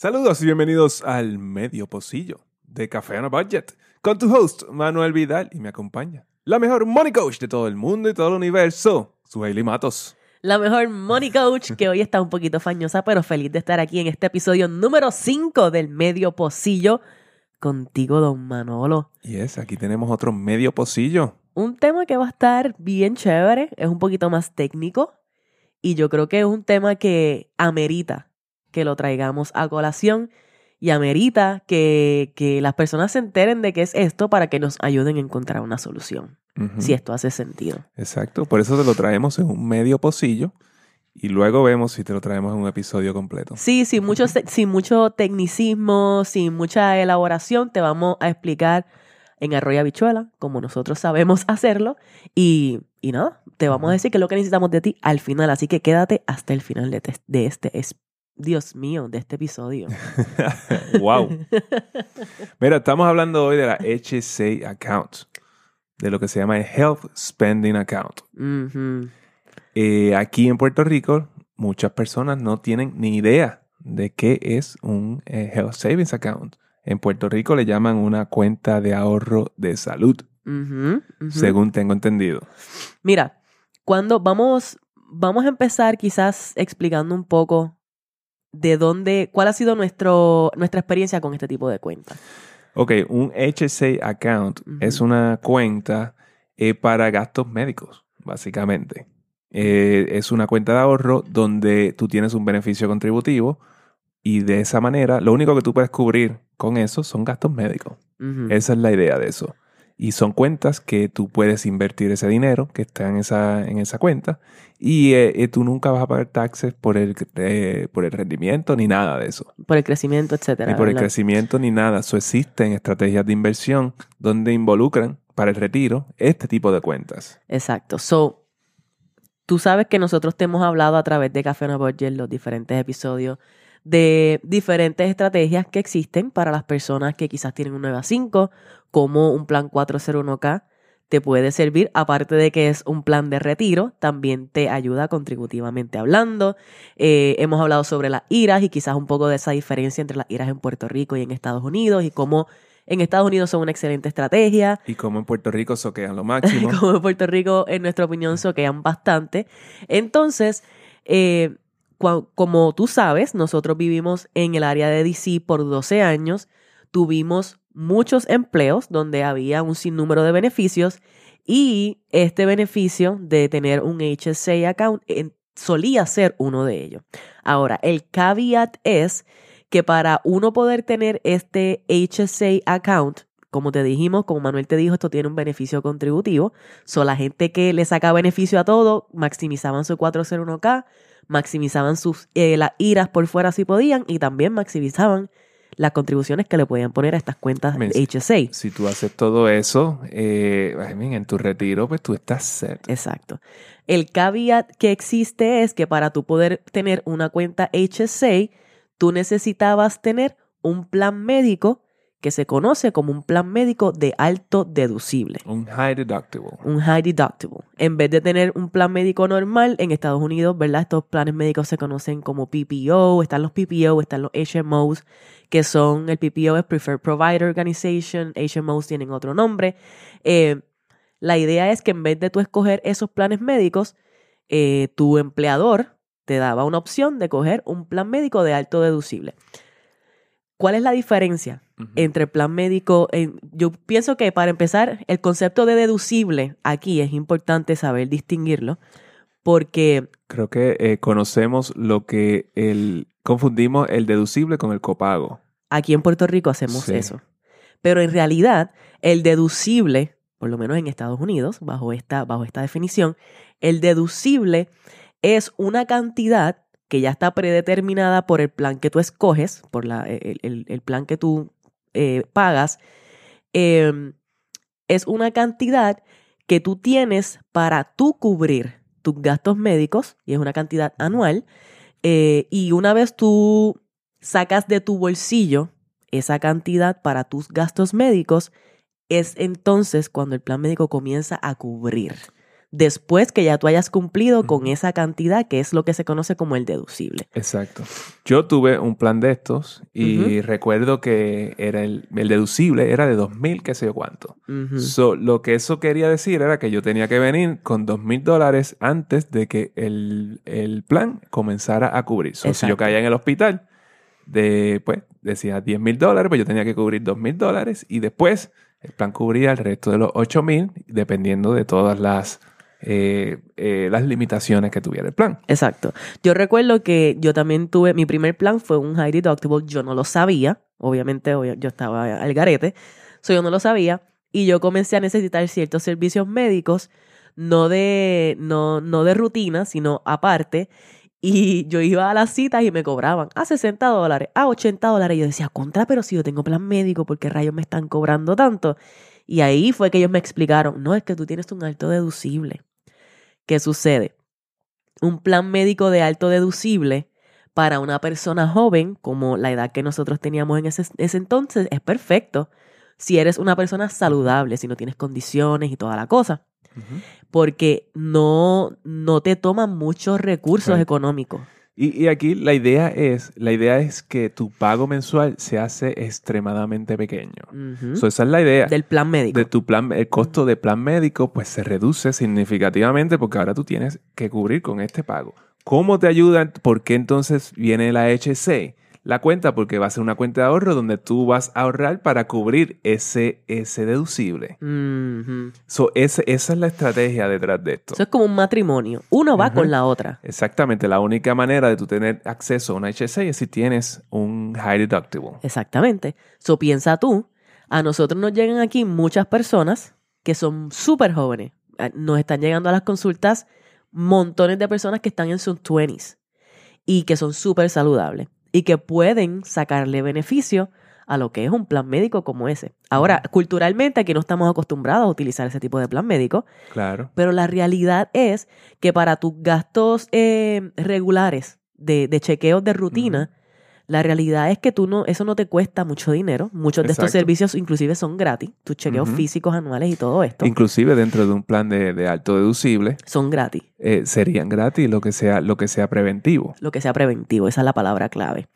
Saludos y bienvenidos al Medio Pocillo de Café on a Budget con tu host Manuel Vidal y me acompaña la mejor money coach de todo el mundo y todo el universo, Suhaili Matos. La mejor money coach que hoy está un poquito fañosa, pero feliz de estar aquí en este episodio número 5 del Medio Pocillo contigo, don Manolo. Y es, aquí tenemos otro Medio Pocillo. Un tema que va a estar bien chévere, es un poquito más técnico y yo creo que es un tema que amerita que lo traigamos a colación y amerita que, que las personas se enteren de qué es esto para que nos ayuden a encontrar una solución, si esto hace sentido. Exacto, por eso te lo traemos en un medio pocillo y luego vemos si te lo traemos en un episodio completo. Sí, sin mucho, sin mucho tecnicismo, sin mucha elaboración, te vamos a explicar en arroyo habichuela, como nosotros sabemos hacerlo. Y, y nada, te vamos a decir qué es lo que necesitamos de ti al final. Así que quédate hasta el final de, te- de este, es, Dios mío, de este episodio. wow. Mira, estamos hablando hoy de la HSA account, de lo que se llama el Health Spending Account. Eh, aquí en Puerto Rico, muchas personas no tienen ni idea de qué es un eh, Health Savings Account. En Puerto Rico le llaman una cuenta de ahorro de salud, según tengo entendido. Mira, cuando vamos, vamos a empezar quizás explicando un poco de dónde, cuál ha sido nuestro, nuestra experiencia con este tipo de cuentas. Ok, un HSA account es una cuenta eh, para gastos médicos, básicamente. Eh, es una cuenta de ahorro donde tú tienes un beneficio contributivo y de esa manera lo único que tú puedes cubrir con eso son gastos médicos. Esa es la idea de eso. Y son cuentas que tú puedes invertir ese dinero que está en esa, en esa cuenta y eh, eh, tú nunca vas a pagar taxes por el, eh, por el rendimiento ni nada de eso. por el crecimiento, etcétera. Ni por el crecimiento ni nada. Eso existen estrategias de inversión donde involucran para el retiro este tipo de cuentas. Exacto. So, tú sabes que nosotros te hemos hablado a través de Café on Budget, los diferentes episodios, de diferentes estrategias que existen para las personas que quizás tienen un 9 a 5, como un plan 401k te puede servir, aparte de que es un plan de retiro, también te ayuda contributivamente hablando. Eh, hemos hablado sobre las iras y quizás un poco de esa diferencia entre las iras en Puerto Rico y en Estados Unidos y cómo en Estados Unidos son una excelente estrategia. Y como en Puerto Rico soquean lo máximo. como en Puerto Rico, en nuestra opinión, soquean bastante. Entonces, eh, como tú sabes, nosotros vivimos en el área de DC por 12 años, tuvimos muchos empleos donde había un sinnúmero de beneficios y este beneficio de tener un HSA account solía ser uno de ellos. Ahora, el caveat es que para uno poder tener este HSA account, como te dijimos, como Manuel te dijo, esto tiene un beneficio contributivo. So, la gente que le saca beneficio a todo, maximizaban su 401k, maximizaban sus eh, las iras por fuera si podían y también maximizaban las contribuciones que le podían poner a estas cuentas HSA. Si tú haces todo eso, eh, en tu retiro, pues tú estás set. Exacto. El caveat que existe es que para tú poder tener una cuenta HSA, tú necesitabas tener un plan médico que se conoce como un plan médico de alto deducible. Un high deductible. un high deductible. En vez de tener un plan médico normal, en Estados Unidos, ¿verdad? Estos planes médicos se conocen como PPO, están los PPO, están los HMOs, que son, el PPO es Preferred Provider Organization, HMOs tienen otro nombre. Eh, la idea es que en vez de tú escoger esos planes médicos, eh, tu empleador te daba una opción de coger un plan médico de alto deducible. ¿Cuál es la diferencia? Entre plan médico, yo pienso que para empezar, el concepto de deducible aquí es importante saber distinguirlo, porque Creo que eh, conocemos lo que el... Confundimos el deducible con el copago. aquí en Puerto Rico hacemos Sí. eso. Pero en realidad, el deducible, por lo menos en Estados Unidos, bajo esta, bajo esta definición, el deducible es una cantidad que ya está predeterminada por el plan que tú escoges, por la, el, el- el plan que tú eh, pagas, eh, es una cantidad que tú tienes para tú cubrir tus gastos médicos, y es una cantidad anual, eh, y una vez tú sacas de tu bolsillo esa cantidad para tus gastos médicos, es entonces cuando el plan médico comienza a cubrir. Después que ya tú hayas cumplido con esa cantidad que es lo que se conoce como el deducible. Exacto. Yo tuve un plan de estos y recuerdo que era el, el deducible era de 2.000, qué sé yo cuánto. So, lo que eso quería decir era que yo tenía que venir con dos mil dólares antes de que el, el plan comenzara a cubrir. So, si yo caía en el hospital, de, pues, decía 10 mil dólares, pues yo tenía que cubrir dos mil dólares y después el plan cubría el resto de los 8 mil, dependiendo de todas las, eh, eh, las limitaciones que tuviera el plan. Exacto. Yo recuerdo que yo también tuve, mi primer plan fue un high deductible, yo no lo sabía, obviamente obvia- yo estaba al garete, so yo no lo sabía, y yo comencé a necesitar ciertos servicios médicos, no de, no, no de rutina, sino aparte, y yo iba a las citas y me cobraban a 60 dólares, a 80 dólares, y yo decía, contra, pero si yo tengo plan médico, ¿por qué rayos me están cobrando tanto? Y ahí fue que ellos me explicaron, no, es que tú tienes un alto deducible. ¿Qué sucede? Un plan médico de alto deducible para una persona joven, como la edad que nosotros teníamos en ese, ese entonces, es perfecto. Si eres una persona saludable, si no tienes condiciones y toda la cosa, porque no, no te toman muchos recursos Right. económicos. Y, y aquí la idea es, la idea es que tu pago mensual se hace extremadamente pequeño. So, esa es la idea. Del plan médico. de tu plan, el costo de plan médico, pues se reduce significativamente porque ahora tú tienes que cubrir con este pago. ¿Cómo te ayuda? ¿Por qué entonces viene la HC? La cuenta, porque va a ser una cuenta de ahorro donde tú vas a ahorrar para cubrir ese, ese deducible. So, ese- esa es la estrategia detrás de esto. Eso es como un matrimonio. Uno va con la otra. Exactamente, la única manera de tú tener acceso a una HC es si tienes un high deductible. Exactamente. So piensa tú, a nosotros nos llegan aquí muchas personas que son súper jóvenes. Eh, Nos están llegando a las consultas montones de personas que están en sus 20s y que son súper saludables y que pueden sacarle beneficio a lo que es un plan médico como ese. Ahora, culturalmente aquí no estamos acostumbrados a utilizar ese tipo de plan médico, Claro. pero la realidad es que para tus gastos eh, regulares de, de chequeos de rutina, la realidad es que tú no, eso no te cuesta mucho dinero. Muchos de estos servicios inclusive son gratis. Tus chequeos físicos anuales y todo esto Inclusive dentro de un plan de, de alto deducible, son gratis. eh, serían gratis lo que sea, lo que sea preventivo. Lo que sea preventivo, esa es la palabra clave.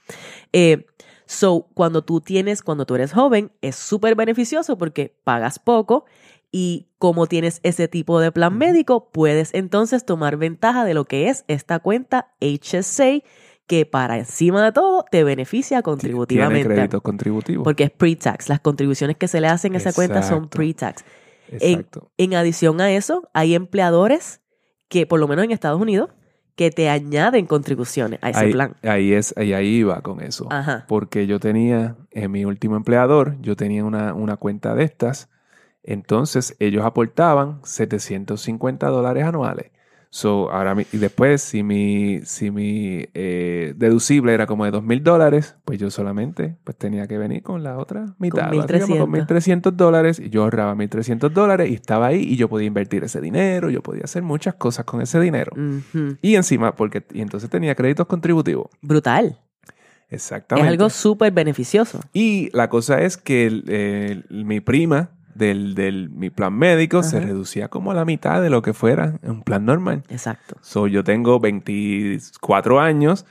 Eh, so, cuando tú tienes, cuando tú eres joven, es súper beneficioso porque pagas poco y como tienes ese tipo de plan médico, puedes entonces tomar ventaja de lo que es esta cuenta HSA que para encima de todo te beneficia Tiene contributivamente. créditos contributivos. Porque es pre-tax. Las contribuciones que se le hacen a esa cuenta son pre-tax. Exacto. En adición a eso, hay empleadores que, por lo menos en Estados Unidos, que te añaden contribuciones a ese ahí, plan. ahí es, ahí, ahí iba con eso. Ajá. Porque yo tenía, en mi último empleador, yo tenía una, una cuenta de estas. Entonces ellos aportaban 750 dólares anuales. So, ahora mi- y después, si mi, si mi eh, deducible era como de 2 mil dólares, pues yo solamente pues, tenía que venir con la otra mitad. Con básicamente, Con 1.300. 1.300 dólares y yo ahorraba 1.300 dólares y estaba ahí y yo podía invertir ese dinero, yo podía hacer muchas cosas con ese dinero. Y encima, porque y entonces tenía créditos contributivos. Brutal. Exactamente. Es algo súper beneficioso. Y la cosa es que mi prima del, del- mi plan médico se Ajá. reducía como a la mitad de lo que fuera un plan normal. Exacto. So, yo tengo 24 años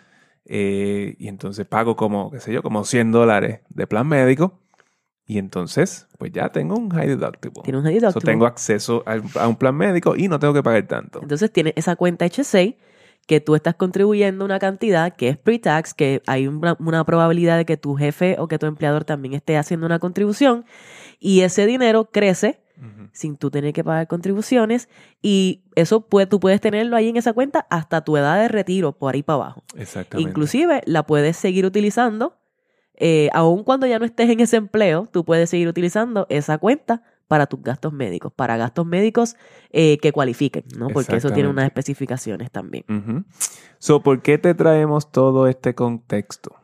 eh, y entonces pago como, qué sé yo, como 100 dólares de plan médico. Y entonces, pues ya tengo un high deductible. Tiene un high So, deductible. tengo acceso a, a un plan médico y no tengo que pagar tanto. Entonces tienes esa cuenta HSA que tú estás contribuyendo una cantidad que es pre-tax, que hay una, una probabilidad de que tu jefe o que tu empleador también esté haciendo una contribución y ese dinero crece sin tú tener que pagar contribuciones y eso puede, tú puedes tenerlo ahí en esa cuenta hasta tu edad de retiro por ahí para abajo. Exactamente. Inclusive la puedes seguir utilizando, eh, aun cuando ya no estés en ese empleo, tú puedes seguir utilizando esa cuenta para tus gastos médicos, para gastos médicos eh, que cualifiquen, ¿no? Porque eso tiene unas especificaciones también. So, ¿por qué te traemos todo este contexto?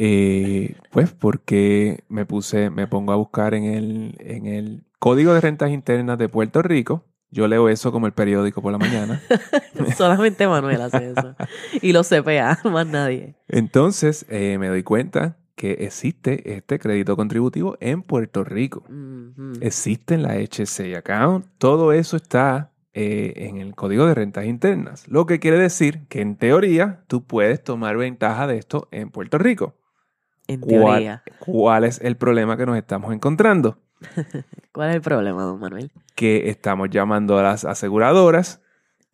Eh, pues porque me puse, me pongo a buscar en el, en el Código de Rentas Internas de Puerto Rico. Yo leo eso como el periódico por la mañana. Solamente Manuel hace eso. Y los CPA, más nadie. Entonces eh, me doy cuenta que existe este crédito contributivo en Puerto Rico. Ujú. Existe en la HCA account. Todo eso está eh, en el código de rentas internas. Lo que quiere decir que en teoría tú puedes tomar ventaja de esto en Puerto Rico. En ¿Cuál, teoría. cuál es el problema que nos estamos encontrando? ¿Cuál es el problema, don Manuel? Que estamos llamando a las aseguradoras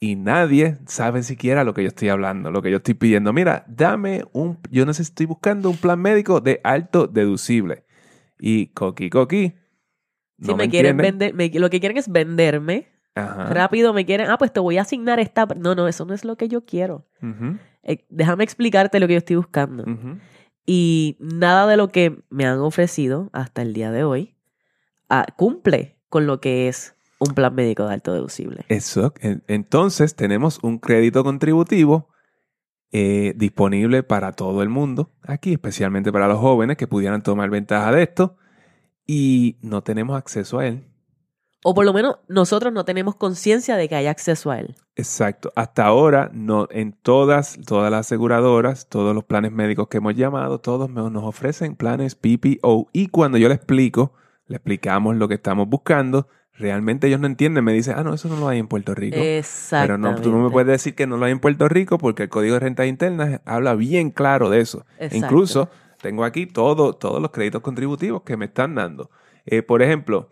y nadie sabe siquiera lo que yo estoy hablando, lo que yo estoy pidiendo. Mira, dame un, yo necesito, estoy buscando un plan médico de alto deducible. Y coqui coqui. Si no me, quieren vender, me- lo que quieren es venderme. Ajá. Rápido me quieren, ah, pues te voy a asignar esta. No, no, eso no es lo que yo quiero. Eh, déjame explicarte lo que yo estoy buscando. ujú. Y nada de lo que me han ofrecido hasta el día de hoy ah, cumple con lo que es un plan médico de alto deducible. Eso. en- Entonces tenemos un crédito contributivo eh, disponible para todo el mundo, aquí especialmente para los jóvenes que pudieran tomar ventaja de esto y no tenemos acceso a él. O por lo menos nosotros no tenemos conciencia de que hay acceso a él. Exacto. Hasta ahora, no, en todas, todas las aseguradoras, todos los planes médicos que hemos llamado, todos nos ofrecen planes PPO. Y cuando yo le explico, le explicamos lo que estamos buscando, realmente ellos no entienden. Me dicen, ah, no, eso no lo hay en Puerto Rico. Pero Exactamente. no, tú no me puedes decir que no lo hay en Puerto Rico porque el Código de Rentas Internas habla bien claro de eso. Exacto. Incluso tengo aquí todo, todos los créditos contributivos que me están dando. Eh, por ejemplo,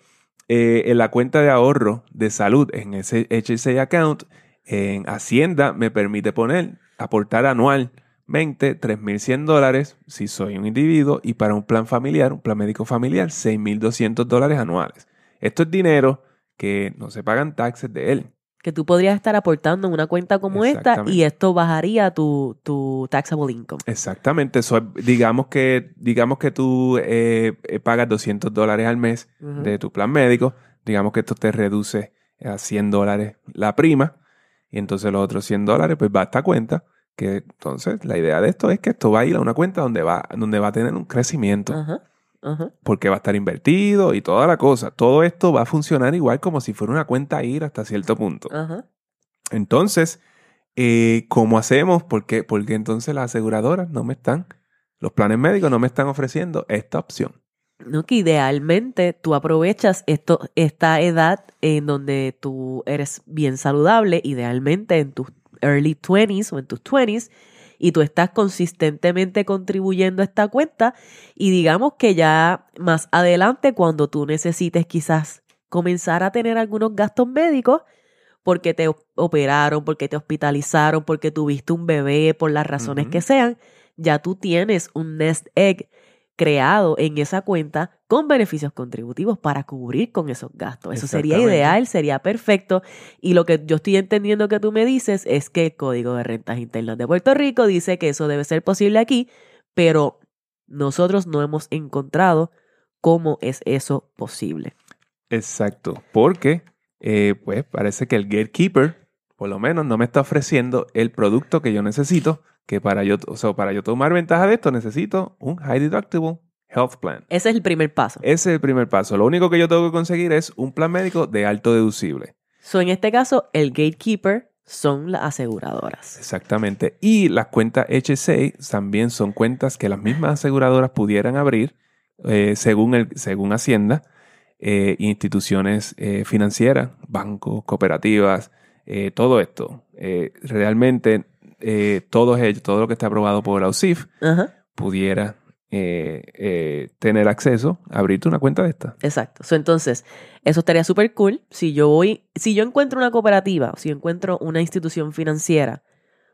eh, en la cuenta de ahorro de salud, en ese HSA account, en Hacienda me permite poner, aportar anualmente 3.100 dólares si soy un individuo y para un plan familiar, un plan médico familiar, 6.200 dólares anuales. Esto es dinero que no se pagan taxes de él. Que tú podrías estar aportando en una cuenta como esta y esto bajaría tu, tu taxable income. Exactamente, eso es- digamos que digamos que tú eh, eh, pagas 200 dólares al mes de tu plan médico, digamos que esto te reduce a 100 dólares la prima y entonces los otros 100 dólares pues va a esta cuenta que entonces la idea de esto es que esto va a ir a una cuenta donde va donde va a tener un crecimiento. Ajá, ajá. porque va a estar invertido y toda la cosa, todo esto va a funcionar igual como si fuera una cuenta a ir hasta cierto punto. Ajá. Entonces, eh, ¿cómo hacemos? ¿Por qué? Porque entonces las aseguradoras no me están, los planes médicos no me están ofreciendo esta opción. No, que idealmente tú aprovechas esto, esta edad en donde tú eres bien saludable, idealmente en tus early 20s o en tus 20s, y tú estás consistentemente contribuyendo a esta cuenta y digamos que ya más adelante cuando tú necesites quizás comenzar a tener algunos gastos médicos porque te op- operaron, porque te hospitalizaron, porque tuviste un bebé, por las razones que sean, ya tú tienes un nest egg creado en esa cuenta con beneficios contributivos para cubrir con esos gastos. Eso sería ideal, sería perfecto. Y lo que yo estoy entendiendo que tú me dices es que el Código de Rentas Internas de Puerto Rico dice que eso debe ser posible aquí, pero nosotros no hemos encontrado cómo es eso posible. Exacto, porque eh, pues parece que el gatekeeper, por lo menos, no me está ofreciendo el producto que yo necesito, que para yo, o sea, para yo tomar ventaja de esto necesito un high deductible health plan. Ese es el primer paso. Ese es el primer paso. Lo único que yo tengo que conseguir es un plan médico de alto deducible. So, en este caso, el gatekeeper son las aseguradoras. Exactamente. Y las cuentas HSA también son cuentas que las mismas aseguradoras pudieran abrir eh, según, el, según Hacienda, eh, instituciones eh, financieras, bancos, cooperativas, todo esto. Realmente todo ello, todo lo que está aprobado por la UCIF pudiera eh, eh, tener acceso a abrirte una cuenta de esta. exacto. Entonces, eso estaría súper cool. Si yo voy, si yo encuentro una cooperativa, si yo encuentro una institución financiera,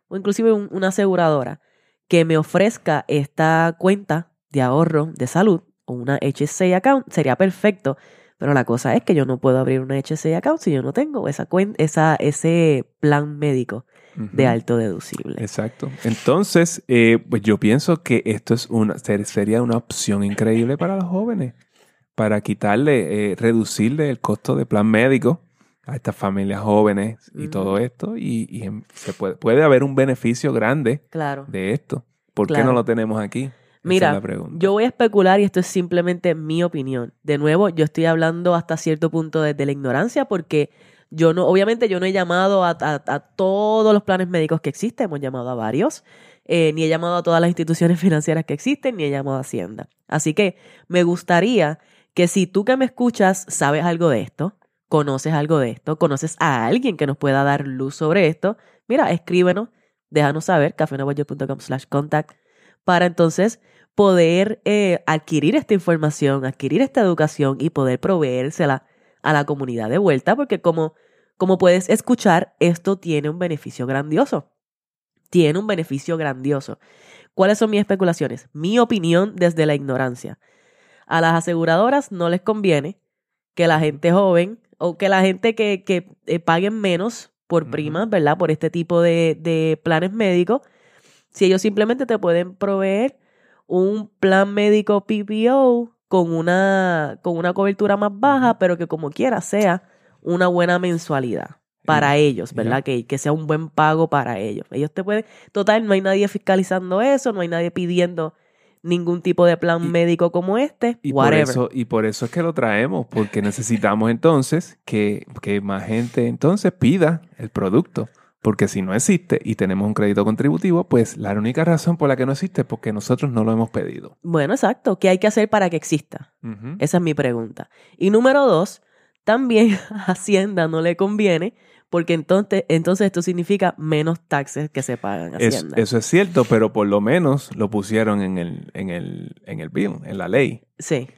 o inclusive un- una aseguradora, que me ofrezca esta cuenta de ahorro de salud o una HSA account, sería perfecto. Pero la cosa es que yo no puedo abrir una HSA account si yo no tengo esa cuenta, esa, ese plan médico de alto deducible. Exacto. Entonces, eh, pues yo pienso que esto es una, ser- sería una opción increíble para los jóvenes, para quitarle, eh, reducirle el costo de plan médico a estas familias jóvenes y todo esto, y, y se puede, puede haber un beneficio grande Claro. de esto. ¿Por qué no lo tenemos aquí? Esa Mira, es la pregunta. Yo voy a especular y esto es simplemente mi opinión. De nuevo, yo estoy hablando hasta cierto punto desde la ignorancia porque yo no, obviamente yo no he llamado a, todos los planes médicos que existen, hemos llamado a varios, eh, ni he llamado a todas las instituciones financieras que existen, ni he llamado a Hacienda. Así que me gustaría que si tú que me escuchas sabes algo de esto, conoces algo de esto, conoces a alguien que nos pueda dar luz sobre esto, mira, escríbenos, déjanos saber, cafenoboyo.com slash contact, para entonces poder eh, adquirir esta información, adquirir esta educación y poder proveérsela a la comunidad de vuelta, porque como, como puedes escuchar, esto tiene un beneficio grandioso. Tiene un beneficio grandioso. ¿Cuáles son mis especulaciones? Mi opinión desde la ignorancia. A las aseguradoras no les conviene que la gente joven o que la gente que, que eh, paguen menos por primas, ¿verdad? Por este tipo de, de planes médicos, si ellos simplemente te pueden proveer un plan médico PPO con una, con una cobertura más baja, pero que como quiera sea una buena mensualidad para ellos, ¿verdad? Que, que, sea un buen pago para ellos. Ellos te pueden, total, no hay nadie fiscalizando eso, no hay nadie pidiendo ningún tipo de plan médico como este, y whatever. Por eso, y por eso es que lo traemos, porque necesitamos entonces que, que más gente entonces pida el producto. Porque si no existe y tenemos un crédito contributivo, pues la única razón por la que no existe es porque nosotros no lo hemos pedido. Bueno, exacto. ¿Qué hay que hacer para que exista? Esa es mi pregunta. Y número dos, también a Hacienda no le conviene porque entonces, entonces esto significa menos taxes que se pagan a Hacienda. eso es cierto, pero por lo menos lo pusieron en el, en el, en el bill, en la ley. Sí.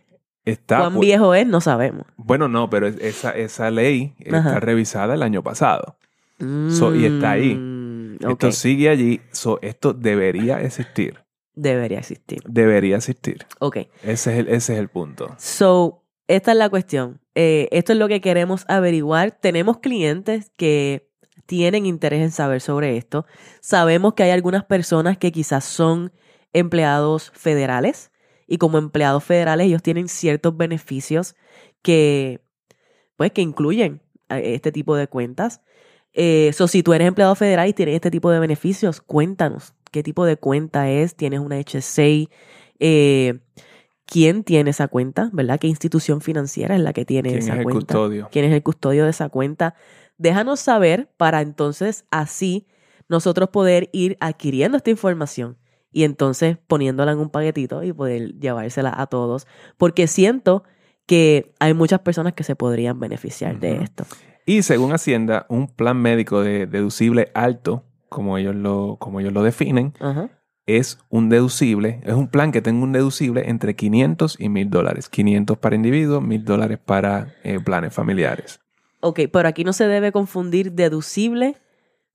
Está, ¿Cuán viejo es? No sabemos. Bueno, no, pero esa, esa ley está revisada el año pasado y está ahí. Mm, esto sigue allí. esto debería existir. Debería existir. Debería existir. Ok. Ese es el, ese es el punto. So, esta es la cuestión. Eh, esto es lo que queremos averiguar. Tenemos clientes que tienen interés en saber sobre esto. Sabemos que hay algunas personas que quizás son empleados federales y como empleados federales ellos tienen ciertos beneficios que pues que incluyen eh, este tipo de cuentas. Eh, si tú eres empleado federal y tienes este tipo de beneficios, cuéntanos qué tipo de cuenta es, tienes una HSA, eh, quién tiene esa cuenta, ¿verdad? ¿Qué institución financiera es la que tiene esa es cuenta? El custodio? ¿Quién es el custodio de esa cuenta? Déjanos saber para entonces así nosotros poder ir adquiriendo esta información y entonces poniéndola en un paquetito y poder llevársela a todos, porque siento que hay muchas personas que se podrían beneficiar de esto. Y según Hacienda, un plan médico de deducible alto, como ellos lo, como ellos lo definen, es un deducible, es un plan que tenga un deducible entre 500 y 1000 dólares. 500 para individuos, 1000 dólares para eh, planes familiares. Ok, pero aquí no se debe confundir deducible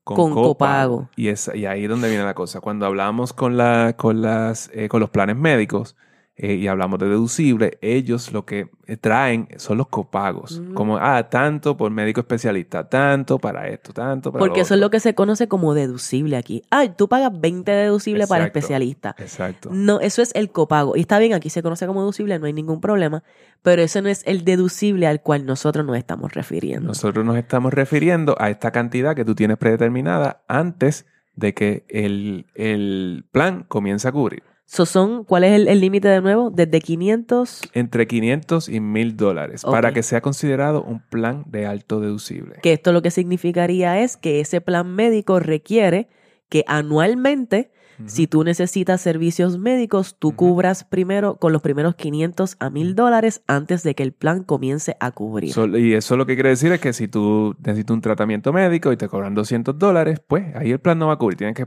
con, copago. Y, es, y ahí es donde viene la cosa. Cuando hablamos con, la, con, las, eh, con los planes médicos, eh, y hablamos de deducible, ellos lo que eh, traen son los copagos. Mm. Como, ah, tanto por médico especialista, tanto para esto, tanto para Porque eso es lo que se conoce como deducible aquí. Ah, tú pagas 20 deducible para especialista. Exacto. No, eso es el copago. Y está bien, aquí se conoce como deducible, no hay ningún problema, pero eso no es el deducible al cual nosotros nos estamos refiriendo. Nosotros nos estamos refiriendo a esta cantidad que tú tienes predeterminada antes de que el, el plan comience a cubrir son, ¿Cuál es el límite de nuevo? Desde 500. Entre 500 y 1000 dólares para que sea considerado un plan de alto deducible. Que esto lo que significaría es que ese plan médico requiere que anualmente si tú necesitas servicios médicos, tú cubras primero con los primeros 500 a 1000 dólares antes de que el plan comience a cubrir. y eso lo que quiere decir es que si tú necesitas un tratamiento médico y te cobran 200 dólares, pues ahí el plan no va a cubrir. Tienes que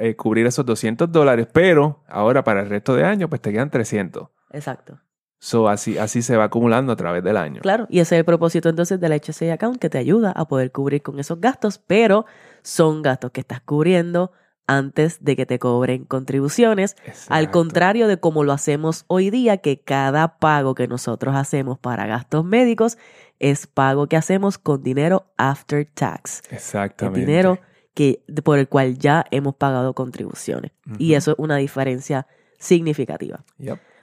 eh, cubrir esos 200 dólares, pero ahora para el resto de año, pues te quedan 300. Exacto. So, así, así se va acumulando a través del año. Claro, y ese es el propósito entonces del HSA account que te ayuda a poder cubrir con esos gastos, pero son gastos que estás cubriendo antes de que te cobren contribuciones, al contrario de como lo hacemos hoy día, que cada pago que nosotros hacemos para gastos médicos es pago que hacemos con dinero after tax. Exactamente. El dinero que, por el cual ya hemos pagado contribuciones. Y eso es una diferencia significativa.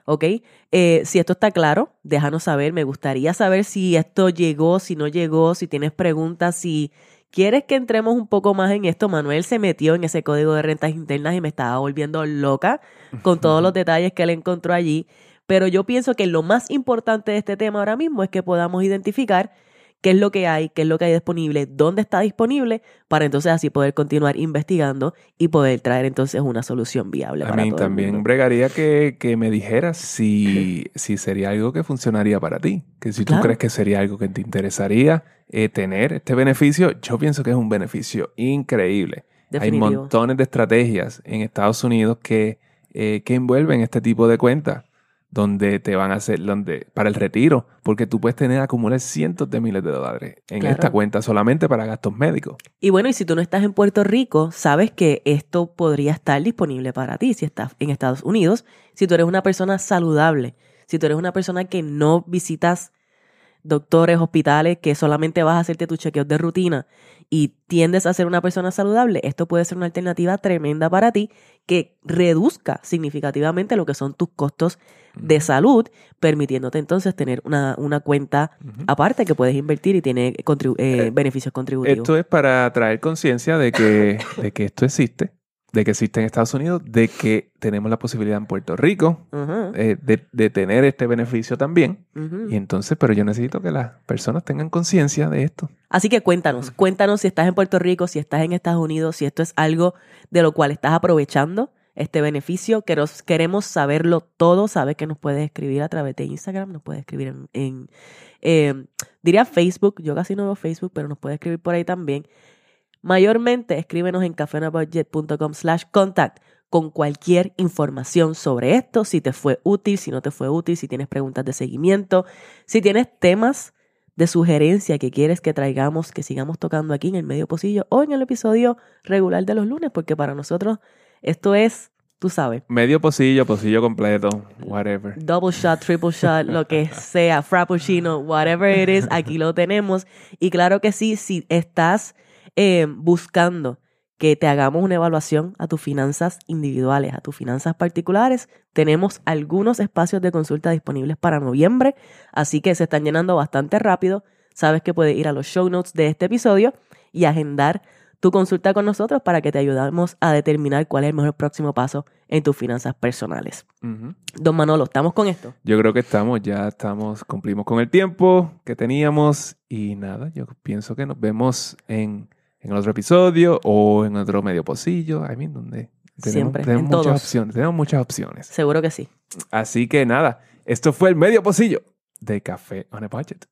¿Ok? Eh, si esto está claro, déjanos saber. Me gustaría saber si esto llegó, si no llegó, si tienes preguntas, si ¿Quieres que entremos un poco más en esto? Manuel se metió en ese código de rentas internas y me estaba volviendo loca con todos los detalles que él encontró allí. Pero yo pienso que lo más importante de este tema ahora mismo es que podamos identificar qué es lo que hay, qué es lo que hay disponible, dónde está disponible, para entonces así poder continuar investigando y poder traer entonces una solución viable. A para mí todo el también mundo. bregaría que, que me dijeras si, si sería algo que funcionaría para ti. Que si tú Claro. crees que sería algo que te interesaría eh, tener este beneficio, yo pienso que es un beneficio increíble. Hay montones de estrategias en Estados Unidos que, eh, que envuelven este tipo de cuentas donde te van a hacer donde para el retiro, porque tú puedes tener acumular cientos de miles de dólares en Claro. esta cuenta solamente para gastos médicos. Y bueno, y si tú no estás en Puerto Rico, sabes que esto podría estar disponible para ti si estás en Estados Unidos, si tú eres una persona saludable, si tú eres una persona que no visitas doctores, hospitales, que solamente vas a hacerte tus chequeos de rutina y tiendes a ser una persona saludable, esto puede ser una alternativa tremenda para ti que reduzca significativamente lo que son tus costos de salud, permitiéndote entonces tener una, una cuenta aparte que puedes invertir y tiene contribu- eh, Eh, beneficios contributivos. Esto es para traer conciencia de que, de que esto existe, de que existe en Estados Unidos, de que tenemos la posibilidad en Puerto Rico eh, de, de tener este beneficio también. Y entonces, pero yo necesito que las personas tengan conciencia de esto. Así que cuéntanos, cuéntanos si estás en Puerto Rico, si estás en Estados Unidos, si esto es algo de lo cual estás aprovechando este beneficio. Queremos, queremos saberlo todo. Sabes que nos puedes escribir a través de Instagram, nos puedes escribir en, en, eh, diría Facebook. Yo casi no veo Facebook, pero nos puedes escribir por ahí también. Mayormente escríbenos en cafenabudget.com slash contact con cualquier información sobre esto, si te fue útil, si no te fue útil, si tienes preguntas de seguimiento, si tienes temas de sugerencia que quieres que traigamos, que sigamos tocando aquí en el medio pocillo o en el episodio regular de los lunes, porque para nosotros esto es, tú sabes, Medio pocillo, pocillo completo, whatever. double shot, triple shot, lo que sea, frappuccino, whatever it is, aquí lo tenemos. Y claro que sí, si estás eh, buscando que te hagamos una evaluación a tus finanzas individuales, a tus finanzas particulares, tenemos algunos espacios de consulta disponibles para noviembre, así que se están llenando bastante rápido. Sabes que puedes ir a los show notes de este episodio y agendar tu consulta con nosotros para que te ayudemos a determinar cuál es el mejor próximo paso en tus finanzas personales. Don Manolo, ¿estamos con esto? Yo creo que estamos, ya estamos, cumplimos con el tiempo que teníamos y nada, yo pienso que nos vemos en, en otro episodio o en otro medio pocillo, I mean, donde tenemos, Siempre, tenemos en muchas todos. opciones, tenemos muchas opciones. Seguro que sí. Así que nada, esto fue el medio pocillo de Café on a Budget.